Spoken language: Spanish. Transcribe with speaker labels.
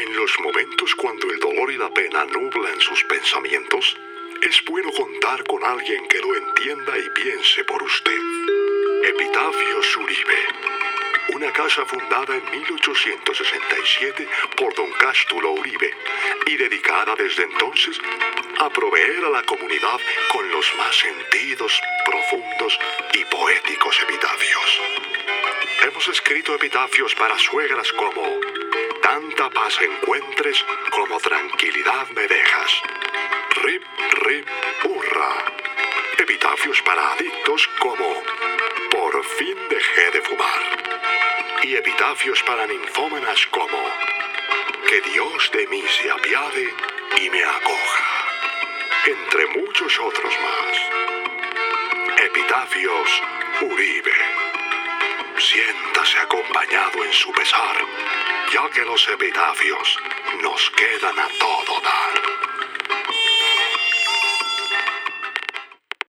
Speaker 1: En los momentos cuando el dolor y la pena nublan sus pensamientos, es bueno contar con alguien que lo entienda y piense por usted. Epitafio Uribe. Una casa fundada en 1867 por don Cástulo Uribe y dedicada desde entonces a proveer a la comunidad con los más sentidos, profundos y poéticos epitafios. Hemos escrito epitafios para suegras como Tanta paz encuentres como tranquilidad me dejas. Rip, rip, hurra. Epitafios para adictos como Por fin dejé de fumar. Y epitafios para ninfómanas como Que Dios de mí se apiade y me acoja. Entre muchos otros más. Epitafios Uribe. Siéntase acompañado en su pesar, que los epitafios nos quedan a todos.